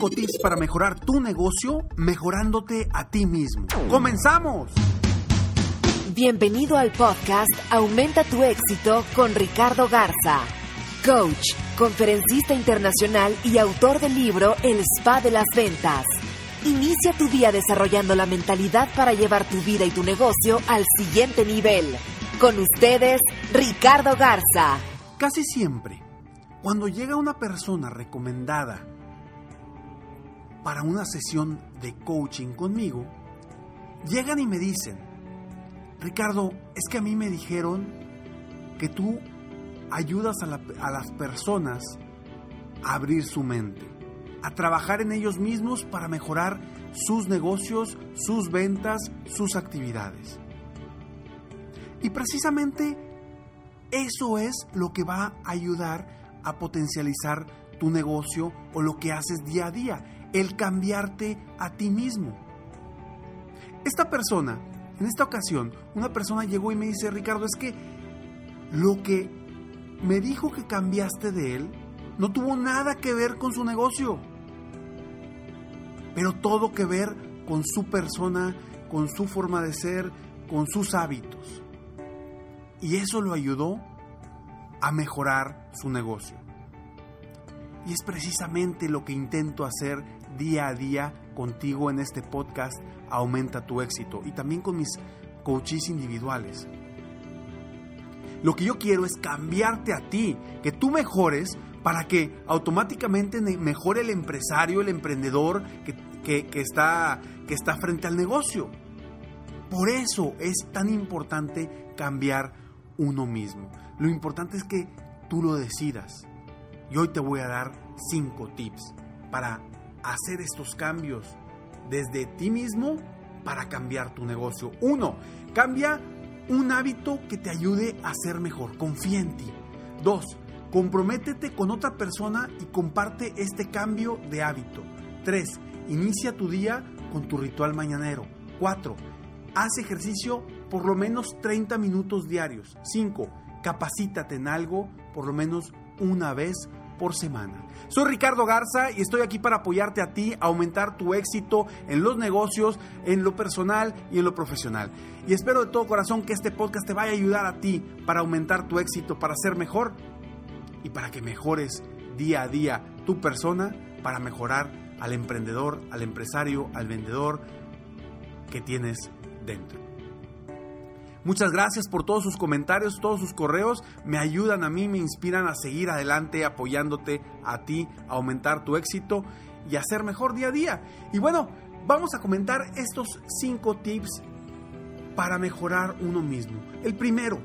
Cinco tips para mejorar tu negocio mejorándote a ti mismo. ¡Comenzamos! Bienvenido al podcast Aumenta tu éxito con Ricardo Garza, coach, conferencista internacional y autor del libro El Spa de las Ventas. Inicia tu día desarrollando la mentalidad para llevar tu vida y tu negocio al siguiente nivel. Con ustedes, Ricardo Garza. Casi siempre, cuando llega una persona recomendada para una sesión de coaching conmigo, llegan y me dicen, Ricardo, es que a mí me dijeron que tú ayudas a, la- a las personas a abrir su mente, a trabajar en ellos mismos para mejorar sus negocios, sus ventas, sus actividades. Y precisamente eso es lo que va a ayudar a potencializar tu negocio o lo que haces día a día, el cambiarte a ti mismo. Esta persona, en esta ocasión, una persona llegó y me dice, Ricardo, es que lo que me dijo que cambiaste de él no tuvo nada que ver con su negocio, pero todo que ver con su persona, con su forma de ser, con sus hábitos. Y eso lo ayudó a mejorar su negocio. Y es precisamente lo que intento hacer día a día contigo en este podcast Aumenta tu éxito y también con mis coaches individuales. Lo que yo quiero es cambiarte a ti, que tú mejores para que automáticamente mejore el empresario, el emprendedor que- que está, que está frente al negocio. Por eso es tan importante cambiar uno mismo. Lo importante es que tú lo decidas. Y hoy te voy a dar cinco tips para hacer estos cambios desde ti mismo para cambiar tu negocio. Uno, cambia un hábito que te ayude a ser mejor. Confía en ti. Dos, comprométete con otra persona y comparte este cambio de hábito. Tres, inicia tu día con tu ritual mañanero. Cuatro, haz ejercicio por lo menos 30 minutos diarios. 5. Capacítate en algo por lo menos una vez por semana. Soy Ricardo Garza y estoy aquí para apoyarte a ti a aumentar tu éxito en los negocios, en lo personal y en lo profesional. Y espero de todo corazón que este podcast te vaya a ayudar a ti para aumentar tu éxito, para ser mejor y para que mejores día a día tu persona, para mejorar al emprendedor, al empresario, al vendedor que tienes dentro. Muchas gracias por todos sus comentarios, todos sus correos. Me ayudan a mí, me inspiran a seguir adelante apoyándote a ti, a aumentar tu éxito y a ser mejor día a día. Y bueno, vamos a comentar estos cinco tips para mejorar uno mismo. El primero,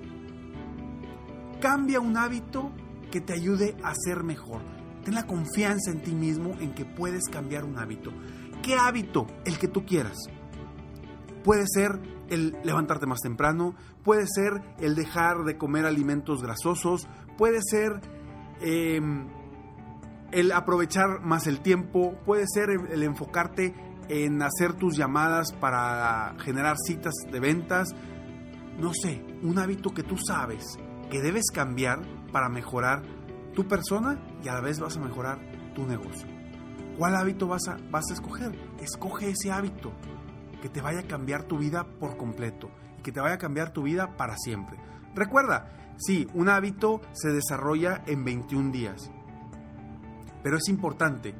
cambia un hábito que te ayude a ser mejor. Ten la confianza en ti mismo en que puedes cambiar un hábito. ¿Qué hábito? El que tú quieras. Puede ser el levantarte más temprano, puede ser el dejar de comer alimentos grasosos, puede ser eh, el aprovechar más el tiempo, puede ser el, el enfocarte en hacer tus llamadas para generar citas de ventas. No sé, un hábito que tú sabes que debes cambiar para mejorar tu persona y a la vez vas a mejorar tu negocio. ¿Cuál hábito vas a, vas a escoger? Escoge ese hábito que te vaya a cambiar tu vida por completo y que te vaya a cambiar tu vida para siempre. Recuerda, sí, un hábito se desarrolla en 21 días, pero es importante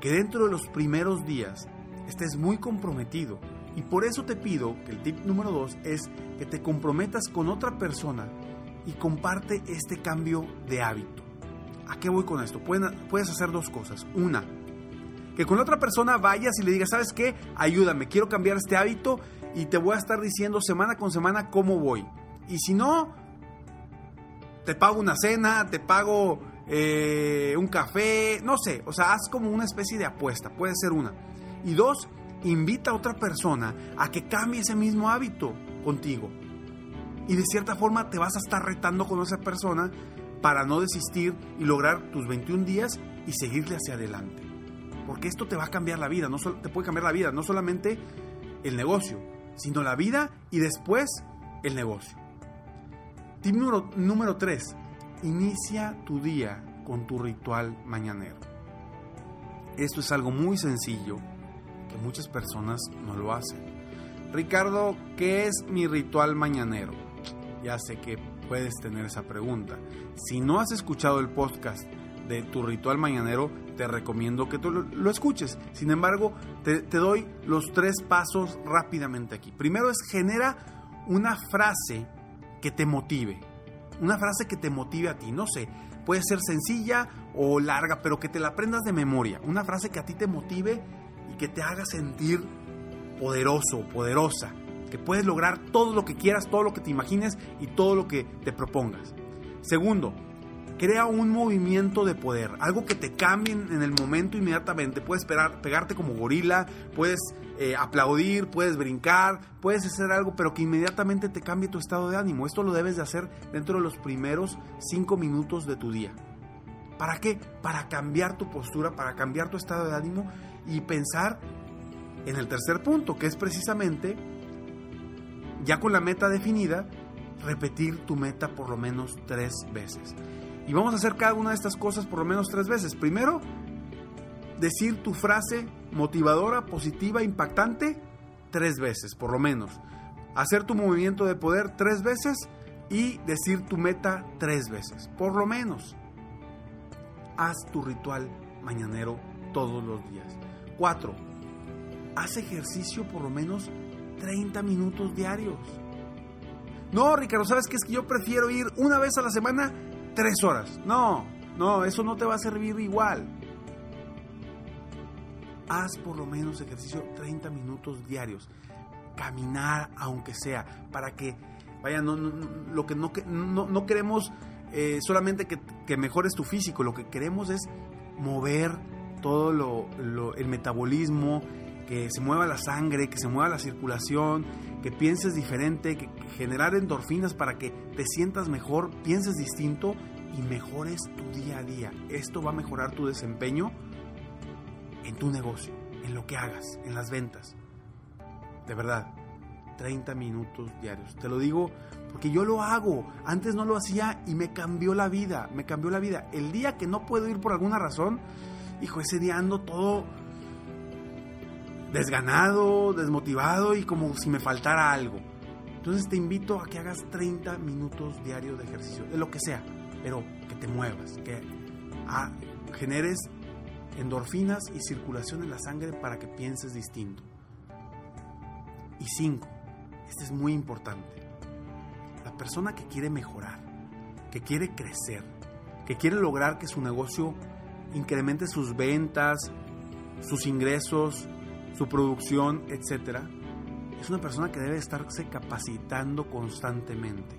que dentro de los primeros días estés muy comprometido. Y por eso te pido que el tip número dos es que te comprometas con otra persona y comparte este cambio de hábito. ¿A qué voy con esto? Puedes hacer dos cosas. Una, que con otra persona vayas y le digas, ¿sabes qué? Ayúdame, quiero cambiar este hábito y te voy a estar diciendo semana con semana cómo voy. Y si no, te pago una cena, te pago eh, un café, no sé, o sea, haz como una especie de apuesta, puede ser una. Y dos, invita a otra persona a que cambie ese mismo hábito contigo. Y de cierta forma te vas a estar retando con esa persona para no desistir y lograr tus 21 días y seguirle hacia adelante. Porque esto te va a cambiar la vida, no te puede cambiar la vida, no solamente el negocio, sino la vida y después el negocio. Tip número, número 3. Inicia tu día con tu ritual mañanero. Esto es algo muy sencillo que muchas personas no lo hacen. Ricardo, ¿qué es mi ritual mañanero? Ya sé que puedes tener esa pregunta. Si no has escuchado el podcast de tu ritual mañanero, te recomiendo que tú lo, escuches. Sin embargo, te, te doy los tres pasos rápidamente aquí. Primero es genera una frase que te motive. Una frase que te motive a ti. No sé, puede ser sencilla o larga, pero que te la aprendas de memoria. Una frase que a ti te motive y que te haga sentir poderoso, poderosa. Que puedes lograr todo lo que quieras, todo lo que te imagines y todo lo que te propongas. Segundo, crea un movimiento de poder, algo que te cambie en el momento inmediatamente. Puedes pegarte como gorila, puedes eh, aplaudir, puedes brincar, puedes hacer algo, pero que inmediatamente te cambie tu estado de ánimo. Esto lo debes de hacer dentro de los primeros cinco minutos de tu día. ¿Para qué? Para cambiar tu postura, para cambiar tu estado de ánimo y pensar en el tercer punto, que es precisamente, ya con la meta definida, repetir tu meta por lo menos tres veces. Y vamos a hacer cada una de estas cosas por lo menos tres veces. Primero, decir tu frase motivadora, positiva, impactante tres veces, por lo menos. Hacer tu movimiento de poder tres veces y decir tu meta tres veces, por lo menos. Haz tu ritual mañanero todos los días. Cuatro, haz ejercicio por lo menos 30 minutos diarios. No, Ricardo, ¿sabes qué? Es que yo prefiero ir una vez a la semana tres horas. No, no, eso no te va a servir igual. Haz por lo menos ejercicio 30 minutos diarios. Caminar, aunque sea, para que, vaya, no, lo que no, no, no queremos eh, solamente que, que, mejores tu físico, lo que queremos es mover todo lo, el metabolismo, que se mueva la sangre, que se mueva la circulación, que pienses diferente, que, generar endorfinas para que te sientas mejor, pienses distinto y mejores tu día a día. Esto va a mejorar tu desempeño en tu negocio, en lo que hagas, en las ventas. De verdad, 30 minutos diarios. Te lo digo porque yo lo hago. Antes no lo hacía y me cambió la vida, me cambió la vida. El día que no puedo ir por alguna razón, hijo, ese día ando todo desganado, desmotivado y como si me faltara algo. Entonces te invito a que hagas 30 minutos diarios de ejercicio, de lo que sea, pero que te muevas, que ah, generes endorfinas y circulación en la sangre para que pienses distinto. Y cinco, este es muy importante. La persona que quiere mejorar, que quiere crecer, que quiere lograr que su negocio incremente sus ventas, sus ingresos, su producción, etc., es una persona que debe estarse capacitando constantemente.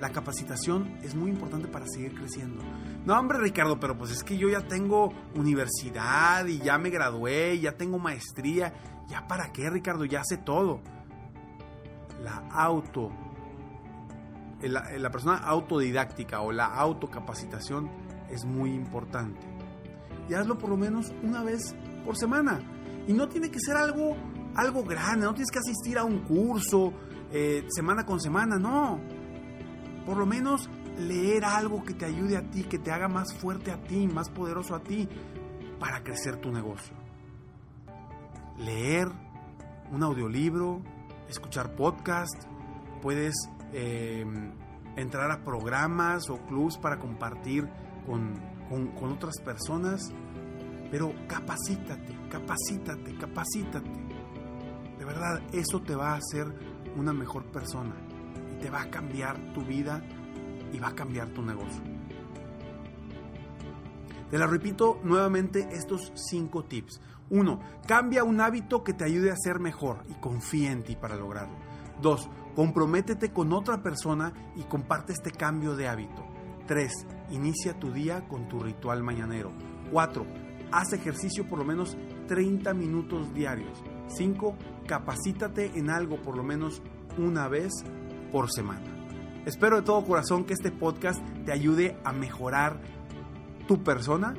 La capacitación es muy importante para seguir creciendo. No, hombre, Ricardo, pero pues es que yo ya tengo universidad y ya me gradué, ya tengo maestría. ¿Ya para qué, Ricardo? Ya sé todo. La auto, la, la persona autodidáctica o la autocapacitación es muy importante. Y hazlo por lo menos una vez por semana. Y no tiene que ser algo, algo grande, no tienes que asistir a un curso eh, semana con semana, no. Por lo menos leer algo que te ayude a ti, que te haga más fuerte a ti, más poderoso a ti, para crecer tu negocio. Leer un audiolibro, escuchar podcast, puedes eh, entrar a programas o clubs para compartir con, con, otras personas Pero capacítate, capacítate, capacítate. De verdad, eso te va a hacer una mejor persona y te va a cambiar tu vida y va a cambiar tu negocio. Te la repito nuevamente estos cinco tips. Uno, cambia un hábito que te ayude a ser mejor y confía en ti para lograrlo. Dos, comprométete con otra persona y comparte este cambio de hábito. 3. Inicia tu día con tu ritual mañanero. 4. Haz ejercicio por lo menos 30 minutos diarios. 5. Capacítate en algo por lo menos una vez por semana. Espero de todo corazón que este podcast te ayude a mejorar tu persona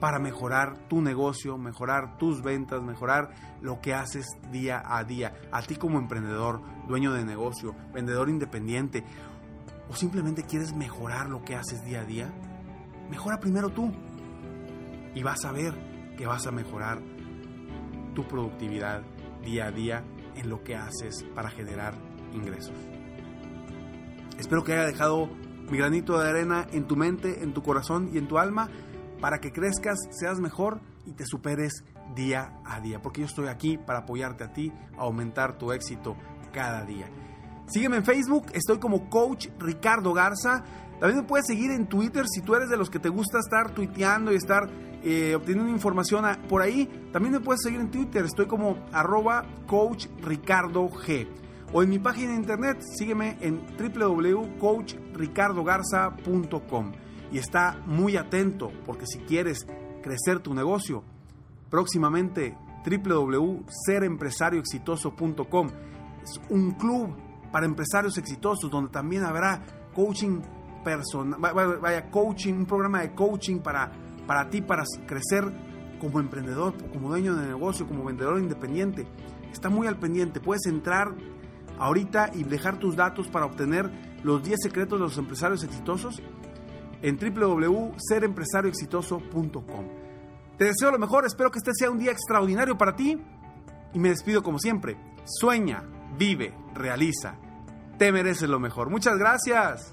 para mejorar tu negocio, mejorar tus ventas, mejorar lo que haces día a día. A ti como emprendedor, dueño de negocio, vendedor independiente o simplemente quieres mejorar lo que haces día a día, mejora primero tú y vas a ver que vas a mejorar tu productividad día a día en lo que haces para generar ingresos. Espero que haya dejado mi granito de arena en tu mente, en tu corazón y en tu alma para que crezcas, seas mejor y te superes día a día. Porque yo estoy aquí para apoyarte a ti, a aumentar tu éxito cada día. Sígueme en Facebook, estoy como Coach Ricardo Garza. También me puedes seguir en Twitter si tú eres de los que te gusta estar tuiteando y estar eh, obteniendo información por ahí. También me puedes seguir en Twitter, estoy como arroba Coach Ricardo G. O en mi página de internet, sígueme en www.coachricardogarza.com. Y está muy atento porque si quieres crecer tu negocio, próximamente www.serempresarioexitoso.com. Es un club para empresarios exitosos, donde también habrá coaching personal, vaya, coaching, un programa de coaching para, para ti, para crecer como emprendedor, como dueño de negocio, como vendedor independiente. Está muy al pendiente. Puedes entrar ahorita y dejar tus datos para obtener los 10 secretos de los empresarios exitosos en www.serempresarioexitoso.com. Te deseo lo mejor, espero que este sea un día extraordinario para ti y me despido como siempre. Sueña, vive, realiza. Te mereces lo mejor. Muchas gracias.